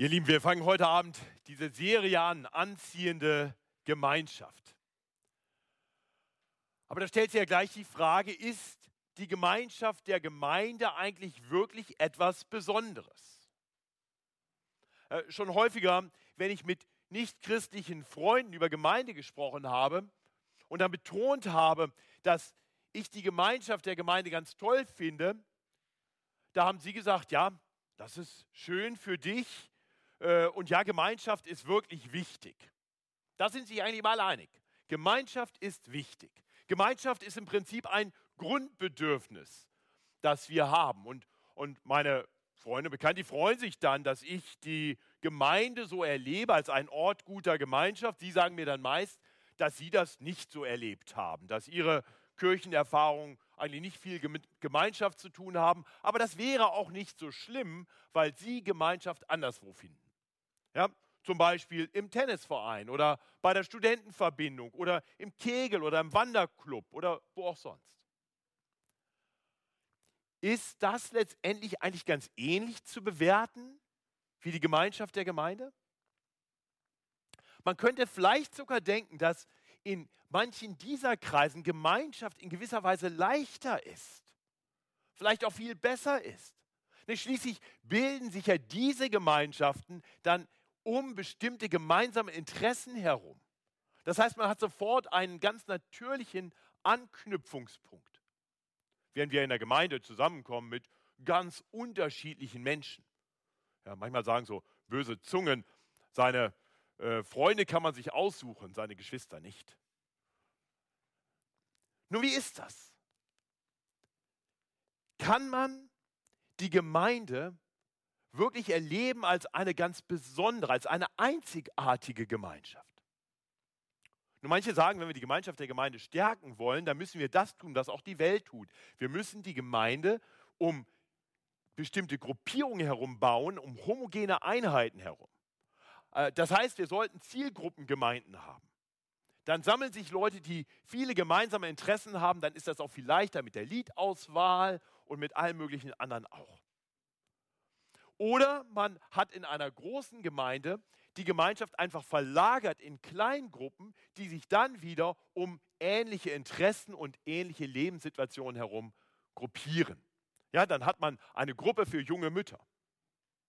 Ihr Lieben, wir fangen heute Abend diese Serie an, anziehende Gemeinschaft. Aber da stellt sich ja gleich die Frage, ist die Gemeinschaft der Gemeinde eigentlich wirklich etwas Besonderes? Äh, schon häufiger, wenn ich mit nichtchristlichen Freunden über Gemeinde gesprochen habe und dann betont habe, dass ich die Gemeinschaft der Gemeinde ganz toll finde, da haben sie gesagt, ja, das ist schön für dich, und ja, Gemeinschaft ist wirklich wichtig. Da sind sich eigentlich mal einig. Gemeinschaft ist wichtig. Gemeinschaft ist im Prinzip ein Grundbedürfnis, das wir haben. Und, und meine Freunde, Bekannte, die freuen sich dann, dass ich die Gemeinde so erlebe als ein Ort guter Gemeinschaft. Sie sagen mir dann meist, dass sie das nicht so erlebt haben, dass ihre Kirchenerfahrungen eigentlich nicht viel mit Gemeinschaft zu tun haben. Aber das wäre auch nicht so schlimm, weil sie Gemeinschaft anderswo finden. Ja, zum Beispiel im Tennisverein oder bei der Studentenverbindung oder im Kegel oder im Wanderclub oder wo auch sonst. Ist das letztendlich eigentlich ganz ähnlich zu bewerten wie die Gemeinschaft der Gemeinde? Man könnte vielleicht sogar denken, dass in manchen dieser Kreisen Gemeinschaft in gewisser Weise leichter ist, vielleicht auch viel besser ist. Schließlich bilden sich ja diese Gemeinschaften dann um bestimmte gemeinsame Interessen herum. Das heißt, man hat sofort einen ganz natürlichen Anknüpfungspunkt. Während wir in der Gemeinde zusammenkommen mit ganz unterschiedlichen Menschen. Ja, manchmal sagen so böse Zungen, seine äh, Freunde kann man sich aussuchen, seine Geschwister nicht. Nun, wie ist das? Kann man die Gemeinde wirklich erleben als eine ganz besondere, als eine einzigartige Gemeinschaft. Nur manche sagen, wenn wir die Gemeinschaft der Gemeinde stärken wollen, dann müssen wir das tun, was auch die Welt tut. Wir müssen die Gemeinde um bestimmte Gruppierungen herum bauen, um homogene Einheiten herum. Äh, das heißt, wir sollten Zielgruppengemeinden haben. Dann sammeln sich Leute, die viele gemeinsame Interessen haben, dann ist das auch viel leichter mit der Liedauswahl und mit allen möglichen anderen auch. Oder man hat in einer großen Gemeinde die Gemeinschaft einfach verlagert in Kleingruppen, die sich dann wieder um ähnliche Interessen und ähnliche Lebenssituationen herum gruppieren. Ja, dann hat man eine Gruppe für junge Mütter.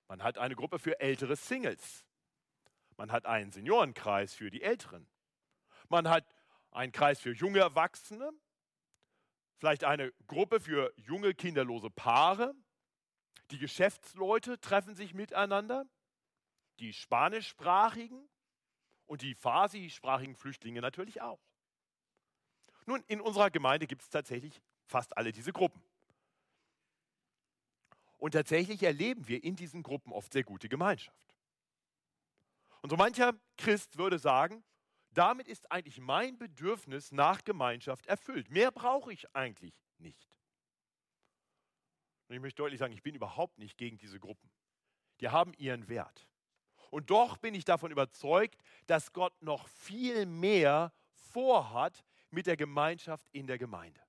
Man hat eine Gruppe für ältere Singles. Man hat einen Seniorenkreis für die Älteren. Man hat einen Kreis für junge Erwachsene. Vielleicht eine Gruppe für junge kinderlose Paare die Geschäftsleute treffen sich miteinander, die spanischsprachigen und die farsi-sprachigen Flüchtlinge natürlich auch. Nun, in unserer Gemeinde gibt es tatsächlich fast alle diese Gruppen. Und tatsächlich erleben wir in diesen Gruppen oft sehr gute Gemeinschaft. Und so mancher Christ würde sagen, damit ist eigentlich mein Bedürfnis nach Gemeinschaft erfüllt. Mehr brauche ich eigentlich nicht. Und ich möchte deutlich sagen, ich bin überhaupt nicht gegen diese Gruppen. Die haben ihren Wert. Und doch bin ich davon überzeugt, dass Gott noch viel mehr vorhat mit der Gemeinschaft in der Gemeinde.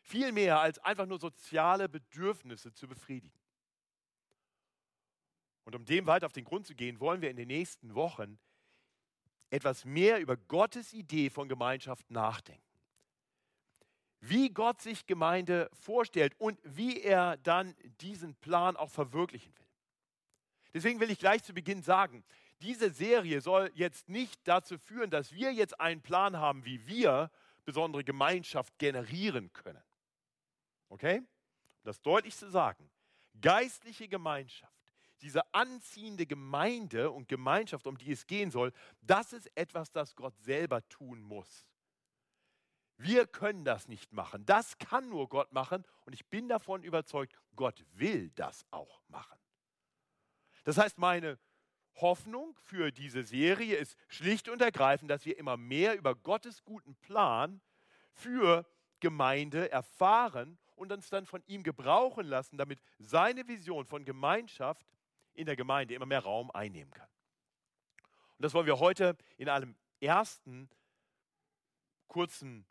Viel mehr als einfach nur soziale Bedürfnisse zu befriedigen. Und um dem weiter auf den Grund zu gehen, wollen wir in den nächsten Wochen etwas mehr über Gottes Idee von Gemeinschaft nachdenken wie Gott sich Gemeinde vorstellt und wie er dann diesen Plan auch verwirklichen will. Deswegen will ich gleich zu Beginn sagen, diese Serie soll jetzt nicht dazu führen, dass wir jetzt einen Plan haben, wie wir besondere Gemeinschaft generieren können. Okay? Um das deutlich zu sagen, geistliche Gemeinschaft, diese anziehende Gemeinde und Gemeinschaft, um die es gehen soll, das ist etwas, das Gott selber tun muss. Wir können das nicht machen. Das kann nur Gott machen. Und ich bin davon überzeugt, Gott will das auch machen. Das heißt, meine Hoffnung für diese Serie ist schlicht und ergreifend, dass wir immer mehr über Gottes guten Plan für Gemeinde erfahren und uns dann von ihm gebrauchen lassen, damit seine Vision von Gemeinschaft in der Gemeinde immer mehr Raum einnehmen kann. Und das wollen wir heute in einem ersten kurzen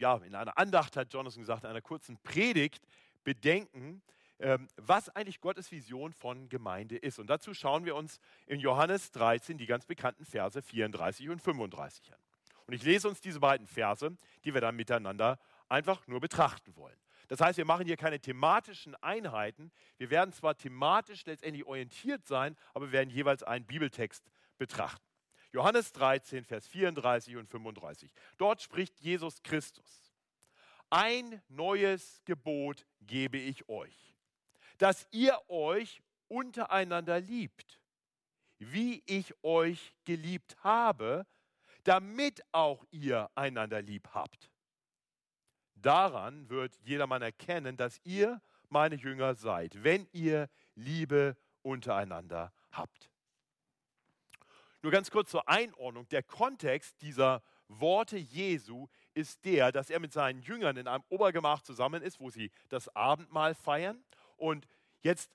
ja, in einer Andacht hat Jonathan gesagt, in einer kurzen Predigt bedenken, ähm, was eigentlich Gottes Vision von Gemeinde ist. Und dazu schauen wir uns in Johannes 13 die ganz bekannten Verse 34 und 35 an. Und ich lese uns diese beiden Verse, die wir dann miteinander einfach nur betrachten wollen. Das heißt, wir machen hier keine thematischen Einheiten. Wir werden zwar thematisch letztendlich orientiert sein, aber wir werden jeweils einen Bibeltext betrachten. Johannes 13, Vers 34 und 35. Dort spricht Jesus Christus. Ein neues Gebot gebe ich euch, dass ihr euch untereinander liebt, wie ich euch geliebt habe, damit auch ihr einander lieb habt. Daran wird jedermann erkennen, dass ihr meine Jünger seid, wenn ihr Liebe untereinander habt. Nur ganz kurz zur Einordnung. Der Kontext dieser Worte Jesu ist der, dass er mit seinen Jüngern in einem Obergemach zusammen ist, wo sie das Abendmahl feiern. Und jetzt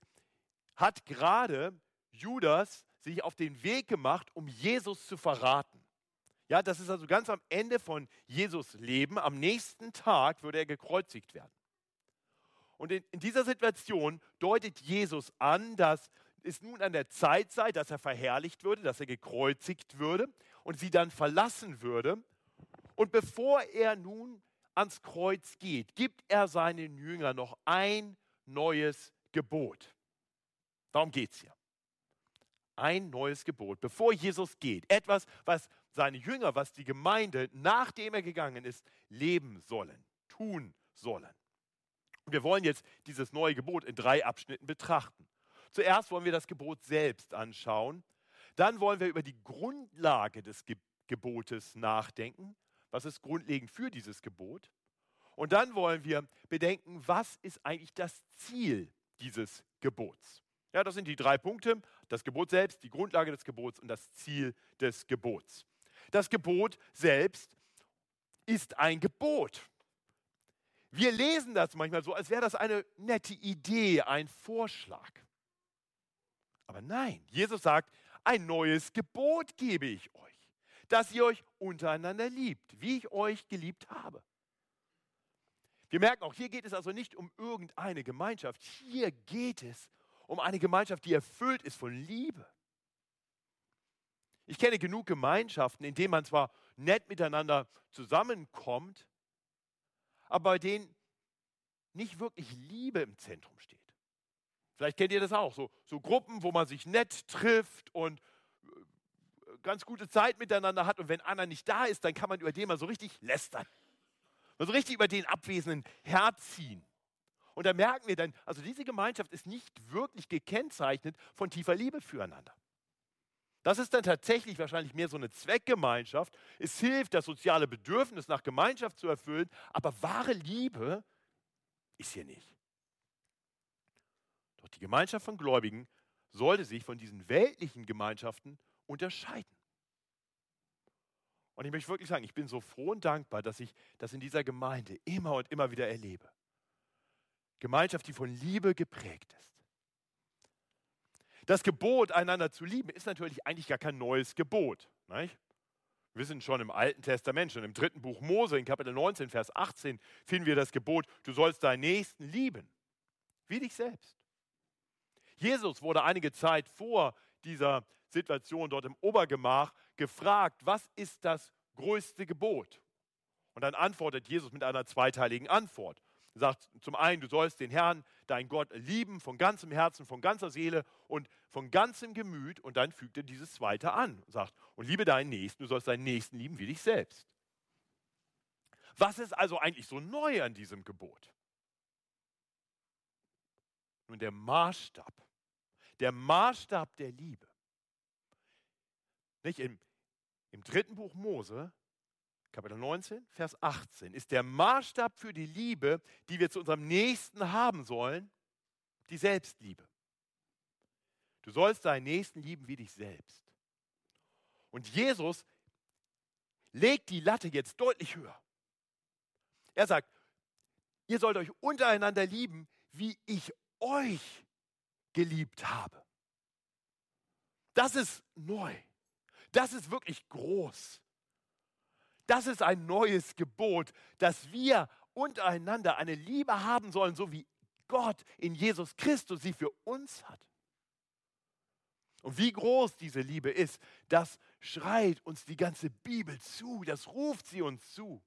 hat gerade Judas sich auf den Weg gemacht, um Jesus zu verraten. Ja, das ist also ganz am Ende von Jesus Leben. Am nächsten Tag würde er gekreuzigt werden. Und in, in dieser Situation deutet Jesus an, dass es nun an der Zeit sei, dass er verherrlicht würde, dass er gekreuzigt würde und sie dann verlassen würde. Und bevor er nun ans Kreuz geht, gibt er seinen Jüngern noch ein neues Gebot. Darum geht es hier. Ein neues Gebot, bevor Jesus geht. Etwas, was seine Jünger, was die Gemeinde, nachdem er gegangen ist, leben sollen, tun sollen. Und wir wollen jetzt dieses neue Gebot in drei Abschnitten betrachten. Zuerst wollen wir das Gebot selbst anschauen. Dann wollen wir über die Grundlage des Gebotes nachdenken. Was ist grundlegend für dieses Gebot? Und dann wollen wir bedenken, was ist eigentlich das Ziel dieses Gebots? Ja, das sind die drei Punkte. Das Gebot selbst, die Grundlage des Gebots und das Ziel des Gebots. Das Gebot selbst ist ein Gebot. Wir lesen das manchmal so, als wäre das eine nette Idee, ein Vorschlag. Aber nein, Jesus sagt, ein neues Gebot gebe ich euch, dass ihr euch untereinander liebt, wie ich euch geliebt habe. Wir merken auch, hier geht es also nicht um irgendeine Gemeinschaft, hier geht es um eine Gemeinschaft, die erfüllt ist von Liebe. Ich kenne genug Gemeinschaften, in denen man zwar nett miteinander zusammenkommt, aber bei denen nicht wirklich Liebe im Zentrum steht. Vielleicht kennt ihr das auch, so, so Gruppen, wo man sich nett trifft und äh, ganz gute Zeit miteinander hat und wenn einer nicht da ist, dann kann man über den mal so richtig lästern. Mal so richtig über den Abwesenden herziehen. Und da merken wir dann, also diese Gemeinschaft ist nicht wirklich gekennzeichnet von tiefer Liebe füreinander. Das ist dann tatsächlich wahrscheinlich mehr so eine Zweckgemeinschaft. Es hilft, das soziale Bedürfnis nach Gemeinschaft zu erfüllen, aber wahre Liebe ist hier nicht. Doch die Gemeinschaft von Gläubigen sollte sich von diesen weltlichen Gemeinschaften unterscheiden. Und ich möchte wirklich sagen, ich bin so froh und dankbar, dass ich das in dieser Gemeinde immer und immer wieder erlebe. Gemeinschaft, die von Liebe geprägt ist. Das Gebot, einander zu lieben, ist natürlich eigentlich gar kein neues Gebot. Nicht? Wir wissen schon im Alten Testament, schon im dritten Buch Mose, in Kapitel 19, Vers 18, finden wir das Gebot, du sollst deinen Nächsten lieben, wie dich selbst. Jesus wurde einige Zeit vor dieser Situation dort im Obergemach gefragt, was ist das größte Gebot? Und dann antwortet Jesus mit einer zweiteiligen Antwort. Er sagt zum einen, du sollst den Herrn, dein Gott, lieben von ganzem Herzen, von ganzer Seele und von ganzem Gemüt. Und dann fügt er dieses zweite an und sagt, und liebe deinen Nächsten, du sollst deinen Nächsten lieben wie dich selbst. Was ist also eigentlich so neu an diesem Gebot? Nun, der Maßstab, der Maßstab der Liebe. Nicht? Im, Im dritten Buch Mose Kapitel 19, Vers 18, ist der Maßstab für die Liebe, die wir zu unserem Nächsten haben sollen, die Selbstliebe. Du sollst deinen Nächsten lieben wie dich selbst. Und Jesus legt die Latte jetzt deutlich höher. Er sagt, ihr sollt euch untereinander lieben, wie ich euch geliebt habe. Das ist neu. Das ist wirklich groß. Das ist ein neues Gebot, dass wir untereinander eine Liebe haben sollen, so wie Gott in Jesus Christus sie für uns hat. Und wie groß diese Liebe ist, das schreit uns die ganze Bibel zu, das ruft sie uns zu.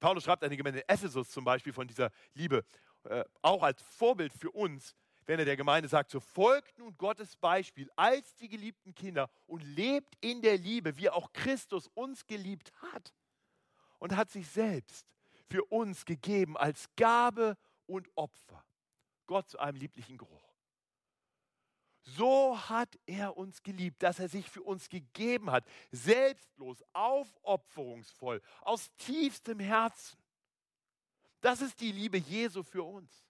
Paulus schreibt an die Gemeinde Ephesus zum Beispiel von dieser Liebe, äh, auch als Vorbild für uns, wenn er der Gemeinde sagt, so folgt nun Gottes Beispiel als die geliebten Kinder und lebt in der Liebe, wie auch Christus uns geliebt hat und hat sich selbst für uns gegeben als Gabe und Opfer. Gott zu einem lieblichen Geruch. So hat er uns geliebt, dass er sich für uns gegeben hat, selbstlos, aufopferungsvoll, aus tiefstem Herzen. Das ist die Liebe Jesu für uns.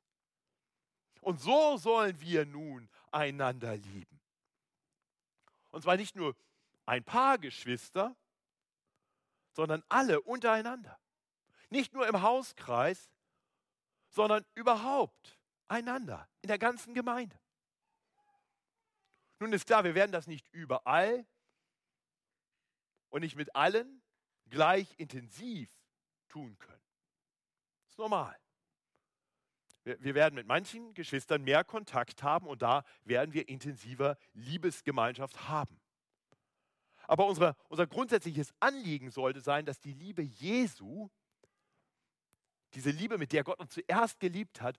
Und so sollen wir nun einander lieben. Und zwar nicht nur ein paar Geschwister, sondern alle untereinander. Nicht nur im Hauskreis, sondern überhaupt einander, in der ganzen Gemeinde. Nun ist klar, wir werden das nicht überall und nicht mit allen gleich intensiv tun können. Ist normal. Wir, werden mit manchen Geschwistern mehr Kontakt haben und da werden wir intensiver Liebesgemeinschaft haben. Aber unsere, unser grundsätzliches Anliegen sollte sein, dass die Liebe Jesu, diese Liebe, mit der Gott uns zuerst geliebt hat,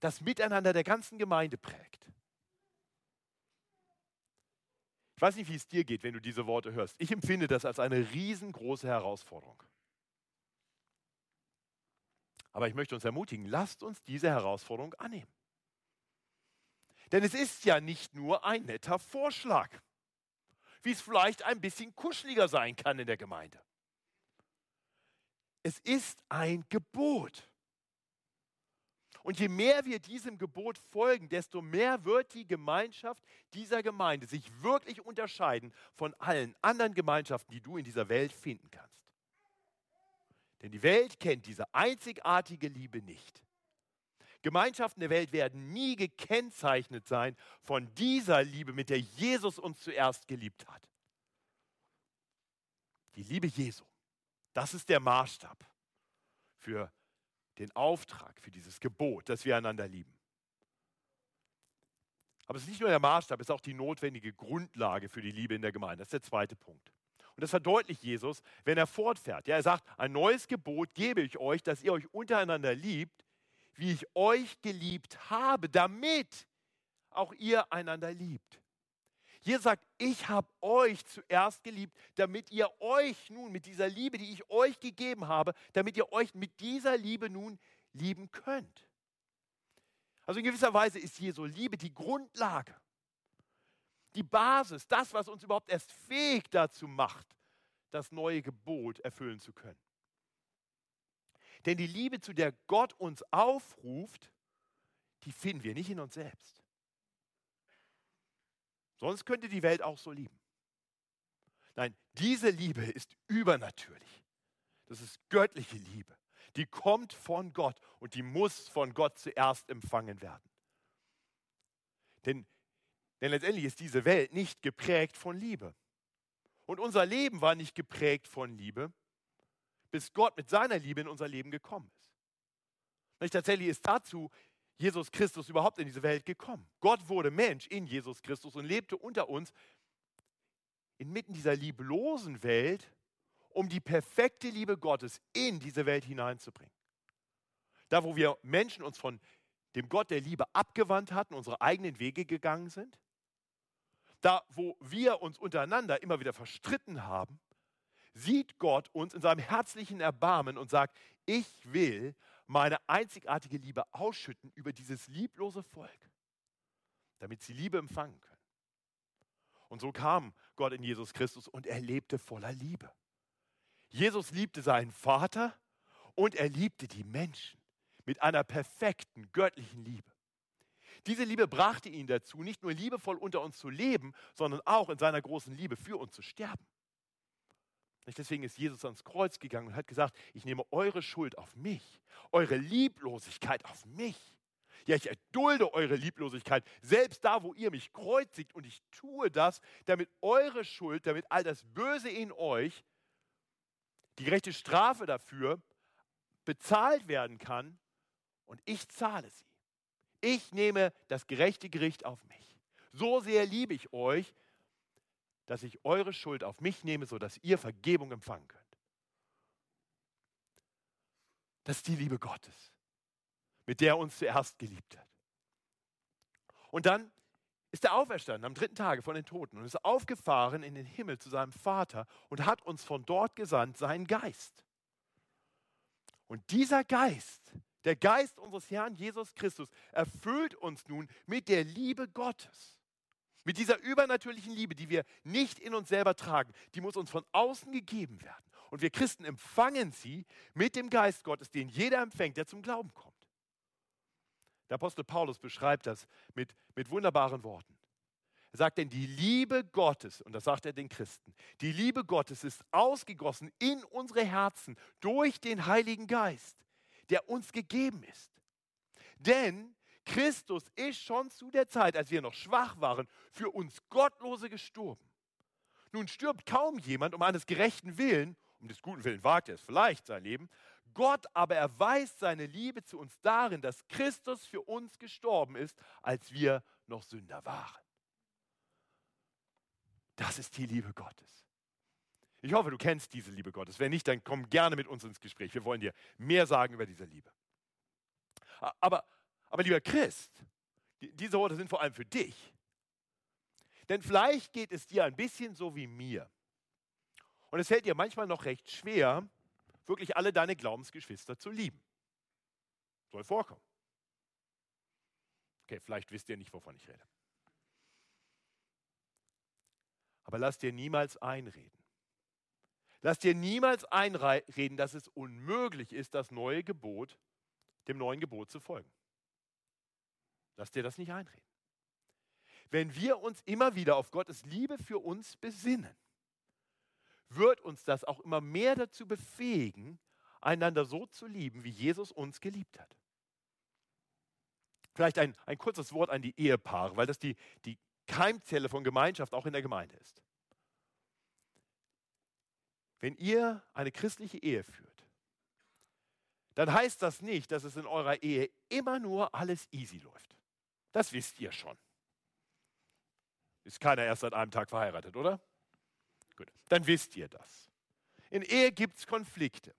das Miteinander der ganzen Gemeinde prägt. Ich weiß nicht, wie es dir geht, wenn du diese Worte hörst. Ich empfinde das als eine riesengroße Herausforderung. Aber ich möchte uns ermutigen, lasst uns diese Herausforderung annehmen. Denn es ist ja nicht nur ein netter Vorschlag, wie es vielleicht ein bisschen kuscheliger sein kann in der Gemeinde. Es ist ein Gebot. Und je mehr wir diesem Gebot folgen, desto mehr wird die Gemeinschaft dieser Gemeinde sich wirklich unterscheiden von allen anderen Gemeinschaften, die du in dieser Welt finden kannst. Denn die Welt kennt diese einzigartige Liebe nicht. Gemeinschaften der Welt werden nie gekennzeichnet sein von dieser Liebe, mit der Jesus uns zuerst geliebt hat. Die Liebe Jesu, das ist der Maßstab für den Auftrag, für dieses Gebot, dass wir einander lieben. Aber es ist nicht nur der Maßstab, es ist auch die notwendige Grundlage für die Liebe in der Gemeinde. Das ist der zweite Punkt. Und das verdeutlicht Jesus, wenn er fortfährt. Ja, er sagt, ein neues Gebot gebe ich euch, dass ihr euch untereinander liebt, wie ich euch geliebt habe, damit auch ihr einander liebt. Jesus sagt, ich habe euch zuerst geliebt, damit ihr euch nun mit dieser Liebe, die ich euch gegeben habe, damit ihr euch mit dieser Liebe nun lieben könnt. Also in gewisser Weise ist Jesu Liebe die Grundlage, die Basis, das, was uns überhaupt erst fähig dazu macht, das neue Gebot erfüllen zu können. Denn die Liebe, zu der Gott uns aufruft, die finden wir nicht in uns selbst. Sonst könnte die Welt auch so lieben. Nein, diese Liebe ist übernatürlich. Das ist göttliche Liebe. Die kommt von Gott und die muss von Gott zuerst empfangen werden. Denn, denn letztendlich ist diese Welt nicht geprägt von Liebe. Und unser Leben war nicht geprägt von Liebe, bis Gott mit seiner Liebe in unser Leben gekommen ist. Nicht tatsächlich ist dazu Jesus Christus überhaupt in diese Welt gekommen. Gott wurde Mensch in Jesus Christus und lebte unter uns inmitten dieser lieblosen Welt, um die perfekte Liebe Gottes in diese Welt hineinzubringen. Da, wo wir Menschen uns von dem Gott der Liebe abgewandt hatten, unsere eigenen Wege gegangen sind, da, wo wir uns untereinander immer wieder verstritten haben, sieht Gott uns in seinem herzlichen Erbarmen und sagt, ich will meine einzigartige Liebe ausschütten über dieses lieblose Volk, damit sie Liebe empfangen können. Und so kam Gott in Jesus Christus und er lebte voller Liebe. Jesus liebte seinen Vater und er liebte die Menschen mit einer perfekten göttlichen Liebe. Diese Liebe brachte ihn dazu, nicht nur liebevoll unter uns zu leben, sondern auch in seiner großen Liebe für uns zu sterben. Deswegen ist Jesus ans Kreuz gegangen und hat gesagt, ich nehme eure Schuld auf mich, eure Lieblosigkeit auf mich. Ja, ich erdulde eure Lieblosigkeit, selbst da, wo ihr mich kreuzigt. Und ich tue das, damit eure Schuld, damit all das Böse in euch, die gerechte Strafe dafür bezahlt werden kann und ich zahle sie. Ich nehme das gerechte Gericht auf mich. So sehr liebe ich euch, dass ich eure Schuld auf mich nehme, sodass ihr Vergebung empfangen könnt. Das ist die Liebe Gottes, mit der er uns zuerst geliebt hat. Und dann ist er auferstanden am dritten Tage von den Toten und ist aufgefahren in den Himmel zu seinem Vater und hat uns von dort gesandt seinen Geist. Und dieser Geist, der Geist unseres Herrn Jesus Christus, erfüllt uns nun mit der Liebe Gottes. Mit dieser übernatürlichen Liebe, die wir nicht in uns selber tragen, die muss uns von außen gegeben werden. Und wir Christen empfangen sie mit dem Geist Gottes, den jeder empfängt, der zum Glauben kommt. Der Apostel Paulus beschreibt das mit, mit wunderbaren Worten. Er sagt denn, die Liebe Gottes, und das sagt er den Christen, die Liebe Gottes ist ausgegossen in unsere Herzen durch den Heiligen Geist, der uns gegeben ist. Denn Christus ist schon zu der Zeit, als wir noch schwach waren, für uns Gottlose gestorben. Nun stirbt kaum jemand um eines gerechten Willen, um des guten Willen wagt er es vielleicht sein Leben, Gott aber erweist seine Liebe zu uns darin, dass Christus für uns gestorben ist, als wir noch Sünder waren. Das ist die Liebe Gottes. Ich hoffe, du kennst diese Liebe Gottes. Wenn nicht, dann komm gerne mit uns ins Gespräch. Wir wollen dir mehr sagen über diese Liebe. Aber, aber lieber Christ, diese Worte sind vor allem für dich. Denn vielleicht geht es dir ein bisschen so wie mir. Und es fällt dir manchmal noch recht schwer, wirklich alle deine Glaubensgeschwister zu lieben. Soll vorkommen. Okay, vielleicht wisst ihr nicht, wovon ich rede. Aber lass dir niemals einreden. Lass dir niemals einreden, dass es unmöglich ist, das neue Gebot, dem neuen Gebot zu folgen. Lass dir das nicht einreden. Wenn wir uns immer wieder auf Gottes Liebe für uns besinnen, wird uns das auch immer mehr dazu befähigen, einander so zu lieben, wie Jesus uns geliebt hat. Vielleicht ein, ein kurzes Wort an die Ehepaare, weil das die, die Keimzelle von Gemeinschaft auch in der Gemeinde ist. Wenn ihr eine christliche Ehe führt, dann heißt das nicht, dass es in eurer Ehe immer nur alles easy läuft. Das wisst ihr schon. Ist keiner erst seit einem Tag verheiratet, oder? Gut, dann wisst ihr das. In Ehe gibt es Konflikte.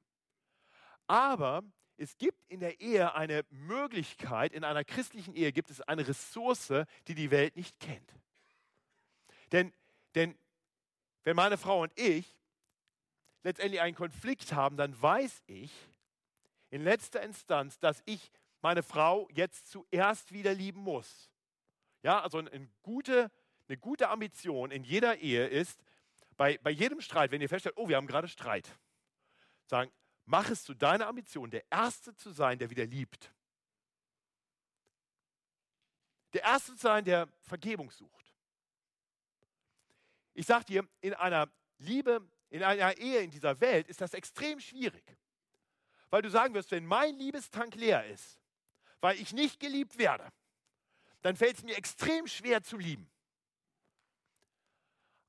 Aber es gibt in der Ehe eine Möglichkeit, in einer christlichen Ehe gibt es eine Ressource, die die Welt nicht kennt. Denn, denn wenn meine Frau und ich letztendlich einen Konflikt haben, dann weiß ich in letzter Instanz, dass ich meine Frau jetzt zuerst wieder lieben muss. Ja, also eine gute, eine gute Ambition in jeder Ehe ist, bei, bei jedem Streit, wenn ihr feststellt, oh, wir haben gerade Streit, sagen, mach es zu deiner Ambition, der Erste zu sein, der wieder liebt. Der Erste zu sein, der Vergebung sucht. Ich sage dir, in einer Liebe, in einer Ehe in dieser Welt ist das extrem schwierig. Weil du sagen wirst, wenn mein Liebestank leer ist, weil ich nicht geliebt werde, dann fällt es mir extrem schwer zu lieben.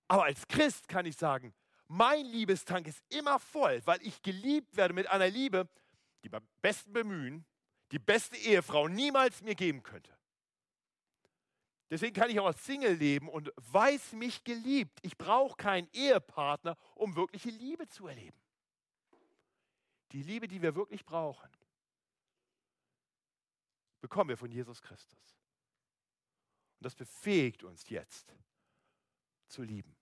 Aber als Christ kann ich sagen, mein Liebestank ist immer voll, weil ich geliebt werde mit einer Liebe, die beim besten Bemühen die beste Ehefrau niemals mir geben könnte. Deswegen kann ich auch als Single leben und weiß mich geliebt. Ich brauche keinen Ehepartner, um wirkliche Liebe zu erleben. Die Liebe, die wir wirklich brauchen, bekommen wir von Jesus Christus. Und das befähigt uns jetzt zu lieben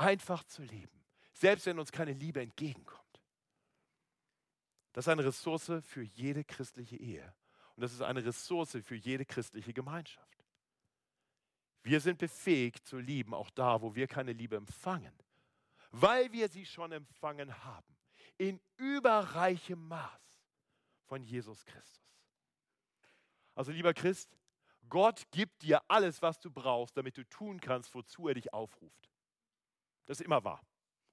einfach zu leben, selbst wenn uns keine Liebe entgegenkommt. Das ist eine Ressource für jede christliche Ehe und das ist eine Ressource für jede christliche Gemeinschaft. Wir sind befähigt zu lieben, auch da, wo wir keine Liebe empfangen, weil wir sie schon empfangen haben, in überreichem Maß von Jesus Christus. Also lieber Christ, Gott gibt dir alles, was du brauchst, damit du tun kannst, wozu er dich aufruft. Das ist immer wahr.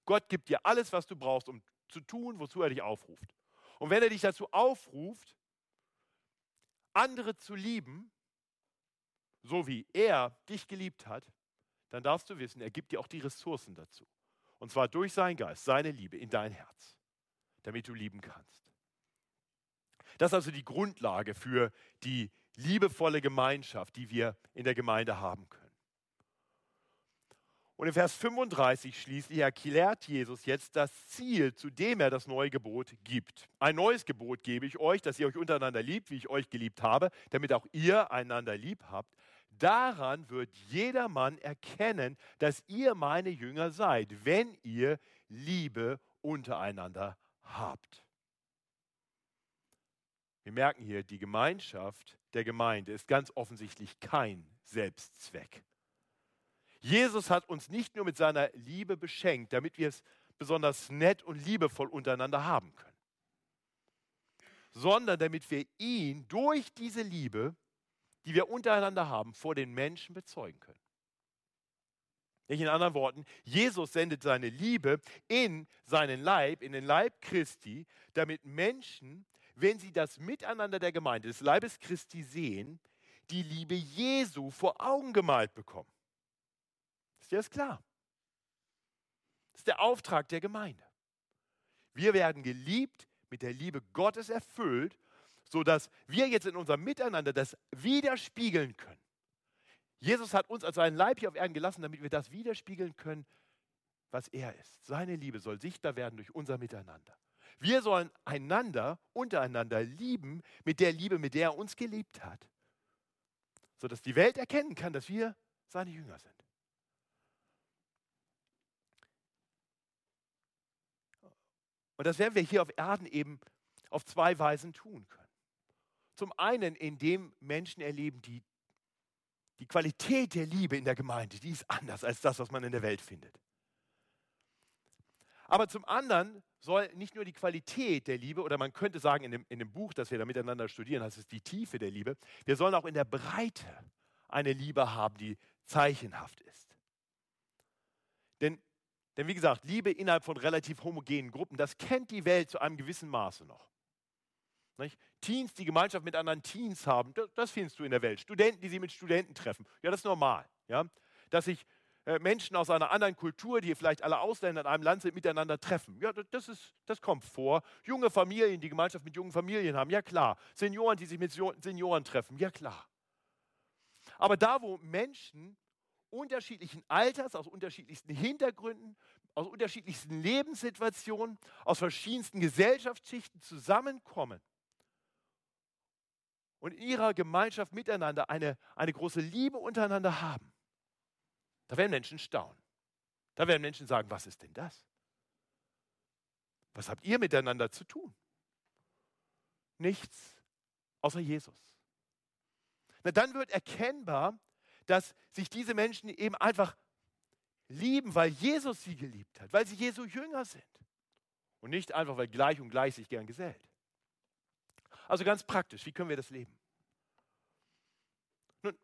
Gott gibt dir alles, was du brauchst, um zu tun, wozu er dich aufruft. Und wenn er dich dazu aufruft, andere zu lieben, so wie er dich geliebt hat, dann darfst du wissen, er gibt dir auch die Ressourcen dazu. Und zwar durch seinen Geist, seine Liebe in dein Herz, damit du lieben kannst. Das ist also die Grundlage für die liebevolle Gemeinschaft, die wir in der Gemeinde haben können. Und in Vers 35 schließlich erklärt Jesus jetzt das Ziel, zu dem er das neue Gebot gibt. Ein neues Gebot gebe ich euch, dass ihr euch untereinander liebt, wie ich euch geliebt habe, damit auch ihr einander lieb habt. Daran wird jedermann erkennen, dass ihr meine Jünger seid, wenn ihr Liebe untereinander habt. Wir merken hier, die Gemeinschaft der Gemeinde ist ganz offensichtlich kein Selbstzweck. Jesus hat uns nicht nur mit seiner Liebe beschenkt, damit wir es besonders nett und liebevoll untereinander haben können, sondern damit wir ihn durch diese Liebe, die wir untereinander haben, vor den Menschen bezeugen können. In anderen Worten, Jesus sendet seine Liebe in seinen Leib, in den Leib Christi, damit Menschen, wenn sie das Miteinander der Gemeinde, des Leibes Christi sehen, die Liebe Jesu vor Augen gemalt bekommen. Ist dir das klar? Das ist der Auftrag der Gemeinde. Wir werden geliebt, mit der Liebe Gottes erfüllt, sodass wir jetzt in unserem Miteinander das widerspiegeln können. Jesus hat uns als seinen Leib hier auf Erden gelassen, damit wir das widerspiegeln können, was er ist. Seine Liebe soll sichtbar werden durch unser Miteinander. Wir sollen einander untereinander lieben mit der Liebe, mit der er uns geliebt hat, sodass die Welt erkennen kann, dass wir seine Jünger sind. Und das werden wir hier auf Erden eben auf zwei Weisen tun können. Zum einen, indem Menschen erleben, die, die Qualität der Liebe in der Gemeinde, die ist anders als das, was man in der Welt findet. Aber zum anderen soll nicht nur die Qualität der Liebe, oder man könnte sagen, in dem, in dem Buch, das wir da miteinander studieren, das ist die Tiefe der Liebe, wir sollen auch in der Breite eine Liebe haben, die zeichenhaft ist. Denn denn wie gesagt, Liebe innerhalb von relativ homogenen Gruppen, das kennt die Welt zu einem gewissen Maße noch. Nicht? Teens, die Gemeinschaft mit anderen Teens haben, das, findest du in der Welt. Studenten, die sie mit Studenten treffen, ja, das ist normal. Ja? Dass sich äh, Menschen aus einer anderen Kultur, die vielleicht alle Ausländer in einem Land sind, miteinander treffen. Ja, das, ist, das kommt vor. Junge Familien, die Gemeinschaft mit jungen Familien haben, ja klar. Senioren, die sich mit Senioren treffen, ja klar. Aber da, wo Menschen unterschiedlichen Alters, aus unterschiedlichsten Hintergründen, aus unterschiedlichsten Lebenssituationen, aus verschiedensten Gesellschaftsschichten zusammenkommen und in ihrer Gemeinschaft miteinander eine, eine große Liebe untereinander haben. Da werden Menschen staunen. Da werden Menschen sagen, was ist denn das? Was habt ihr miteinander zu tun? Nichts außer Jesus. Na, dann wird erkennbar, dass sich diese Menschen eben einfach lieben, weil Jesus sie geliebt hat, weil sie Jesu Jünger sind. Und nicht einfach, weil gleich und gleich sich gern gesellt. Also ganz praktisch, wie können wir das leben? Nun,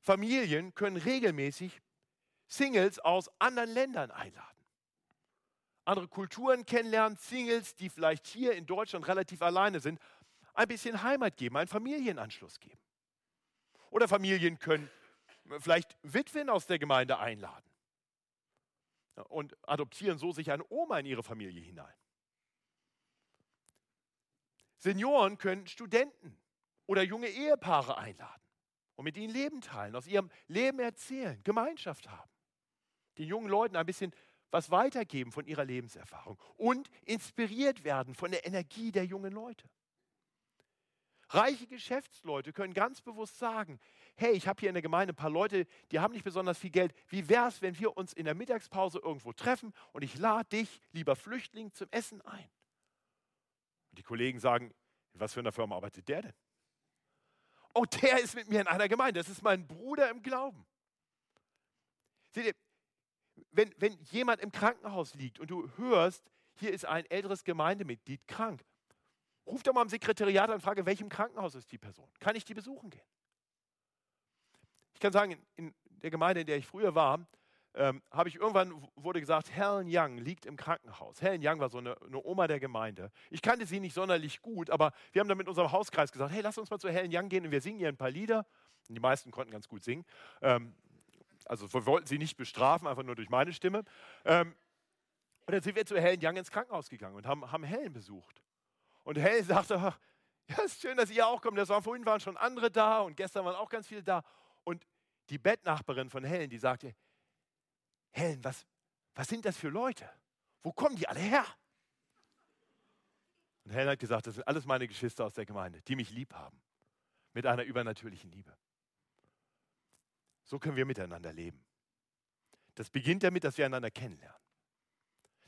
Familien können regelmäßig Singles aus anderen Ländern einladen. Andere Kulturen kennenlernen, Singles, die vielleicht hier in Deutschland relativ alleine sind, ein bisschen Heimat geben, einen Familienanschluss geben. Oder Familien können vielleicht Witwen aus der Gemeinde einladen und adoptieren so sich eine Oma in ihre Familie hinein. Senioren können Studenten oder junge Ehepaare einladen und mit ihnen Leben teilen, aus ihrem Leben erzählen, Gemeinschaft haben. Den jungen Leuten ein bisschen was weitergeben von ihrer Lebenserfahrung und inspiriert werden von der Energie der jungen Leute. Reiche Geschäftsleute können ganz bewusst sagen, hey, ich habe hier in der Gemeinde ein paar Leute, die haben nicht besonders viel Geld. Wie wäre es, wenn wir uns in der Mittagspause irgendwo treffen und ich lade dich, lieber Flüchtling, zum Essen ein? Und die Kollegen sagen, was für eine Firma arbeitet der denn? Oh, der ist mit mir in einer Gemeinde. Das ist mein Bruder im Glauben. Seht ihr, wenn, wenn jemand im Krankenhaus liegt und du hörst, hier ist ein älteres Gemeindemitglied krank, ruf doch mal am Sekretariat an und frage, welchem Krankenhaus ist die Person? Kann ich die besuchen gehen? Ich kann sagen, in der Gemeinde, in der ich früher war, ähm, habe ich irgendwann wurde gesagt, Helen Young liegt im Krankenhaus. Helen Young war so eine, eine, Oma der Gemeinde. Ich kannte sie nicht sonderlich gut, aber wir haben dann mit unserem Hauskreis gesagt, hey, lass uns mal zu Helen Young gehen und wir singen ihr ein paar Lieder. Und die meisten konnten ganz gut singen. Ähm, also wir wollten sie nicht bestrafen, einfach nur durch meine Stimme. Ähm, und dann sind wir zu Helen Young ins Krankenhaus gegangen und haben, haben Helen besucht. Und Helen sagte, Ja, es ist schön, dass ihr auch kommt. Das waren vorhin waren schon andere da und gestern waren auch ganz viele da. Und die Bettnachbarin von Helen, die sagte, Helen, was, was sind das für Leute? Wo kommen die alle her? Und Helen hat gesagt, das sind alles meine Geschwister aus der Gemeinde, die mich lieb haben. Mit einer übernatürlichen Liebe. So können wir miteinander leben. Das beginnt damit, dass wir einander kennenlernen.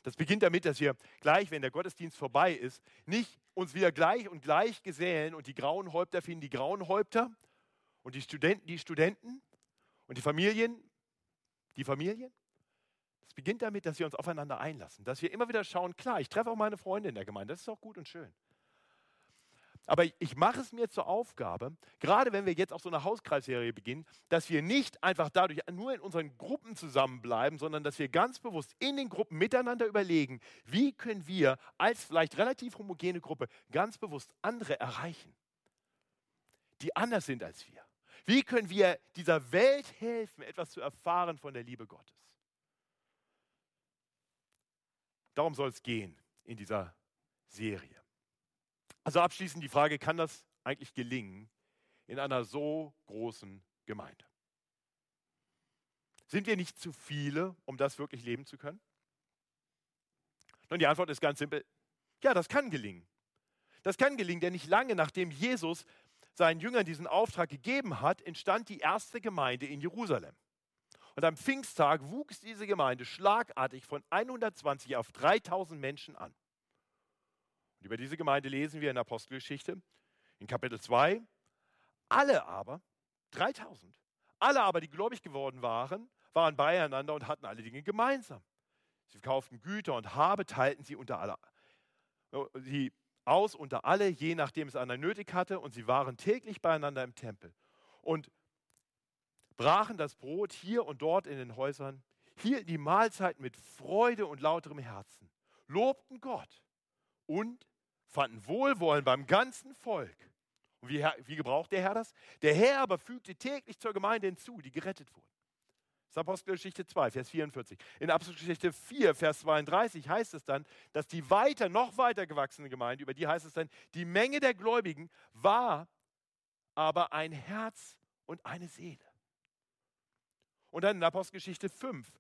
Das beginnt damit, dass wir gleich, wenn der Gottesdienst vorbei ist, nicht uns wieder gleich und gleich gesellen und die grauen Häupter finden die grauen Häupter und die Studenten die Studenten und die Familien die Familien. Das beginnt damit, dass wir uns aufeinander einlassen, dass wir immer wieder schauen, klar, ich treffe auch meine Freunde in der Gemeinde, das ist auch gut und schön. Aber ich mache es mir zur Aufgabe, gerade wenn wir jetzt auch so eine Hauskreisserie beginnen, dass wir nicht einfach dadurch nur in unseren Gruppen zusammenbleiben, sondern dass wir ganz bewusst in den Gruppen miteinander überlegen, wie können wir als vielleicht relativ homogene Gruppe ganz bewusst andere erreichen, die anders sind als wir. Wie können wir dieser Welt helfen, etwas zu erfahren von der Liebe Gottes? Darum soll es gehen in dieser Serie. Also abschließend die Frage, kann das eigentlich gelingen in einer so großen Gemeinde? Sind wir nicht zu viele, um das wirklich leben zu können? Nun, die Antwort ist ganz simpel. Ja, das kann gelingen. Das kann gelingen, denn nicht lange nachdem Jesus seinen Jüngern diesen Auftrag gegeben hat, entstand die erste Gemeinde in Jerusalem. Und am Pfingsttag wuchs diese Gemeinde schlagartig von 120 auf 3000 Menschen an. Und über diese Gemeinde lesen wir in der Apostelgeschichte in Kapitel 2. Alle aber, 3000, alle aber, die gläubig geworden waren, waren beieinander und hatten alle Dinge gemeinsam. Sie kauften Güter und Habe, teilten sie unter alle. Sie aus unter alle, je nachdem es einer nötig hatte, und sie waren täglich beieinander im Tempel und brachen das Brot hier und dort in den Häusern, hielten die Mahlzeit mit Freude und lauterem Herzen, lobten Gott und fanden Wohlwollen beim ganzen Volk. Und wie, wie gebraucht der Herr das? Der Herr aber fügte täglich zur Gemeinde hinzu, die gerettet wurden. Das ist Apostelgeschichte 2, Vers 44. In Apostelgeschichte 4, Vers 32 heißt es dann, dass die weiter, noch weiter gewachsene Gemeinde, über die heißt es dann, die Menge der Gläubigen war aber ein Herz und eine Seele. Und dann in Apostelgeschichte 5,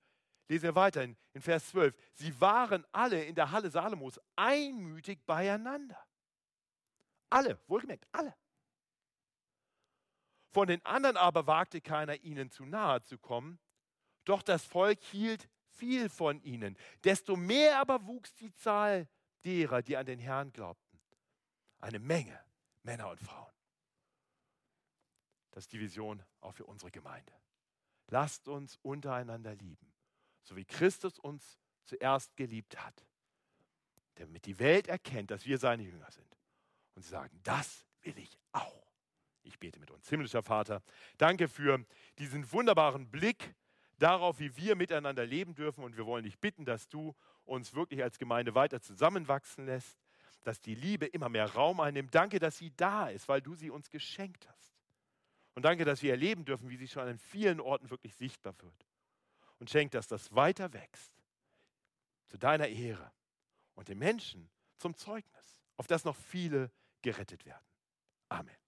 Lesen wir weiter in, in Vers 12. Sie waren alle in der Halle Salomos einmütig beieinander. Alle, wohlgemerkt, alle. Von den anderen aber wagte keiner ihnen zu nahe zu kommen, doch das Volk hielt viel von ihnen. Desto mehr aber wuchs die Zahl derer, die an den Herrn glaubten. Eine Menge Männer und Frauen. Das ist die Vision auch für unsere Gemeinde. Lasst uns untereinander lieben so wie Christus uns zuerst geliebt hat, damit die Welt erkennt, dass wir seine Jünger sind. Und sie sagen, das will ich auch. Ich bete mit uns. Himmlischer Vater, danke für diesen wunderbaren Blick darauf, wie wir miteinander leben dürfen. Und wir wollen dich bitten, dass du uns wirklich als Gemeinde weiter zusammenwachsen lässt, dass die Liebe immer mehr Raum einnimmt. Danke, dass sie da ist, weil du sie uns geschenkt hast. Und danke, dass wir erleben dürfen, wie sie schon an vielen Orten wirklich sichtbar wird und schenk, dass das weiter wächst. Zu deiner Ehre und den Menschen zum Zeugnis, auf das noch viele gerettet werden. Amen.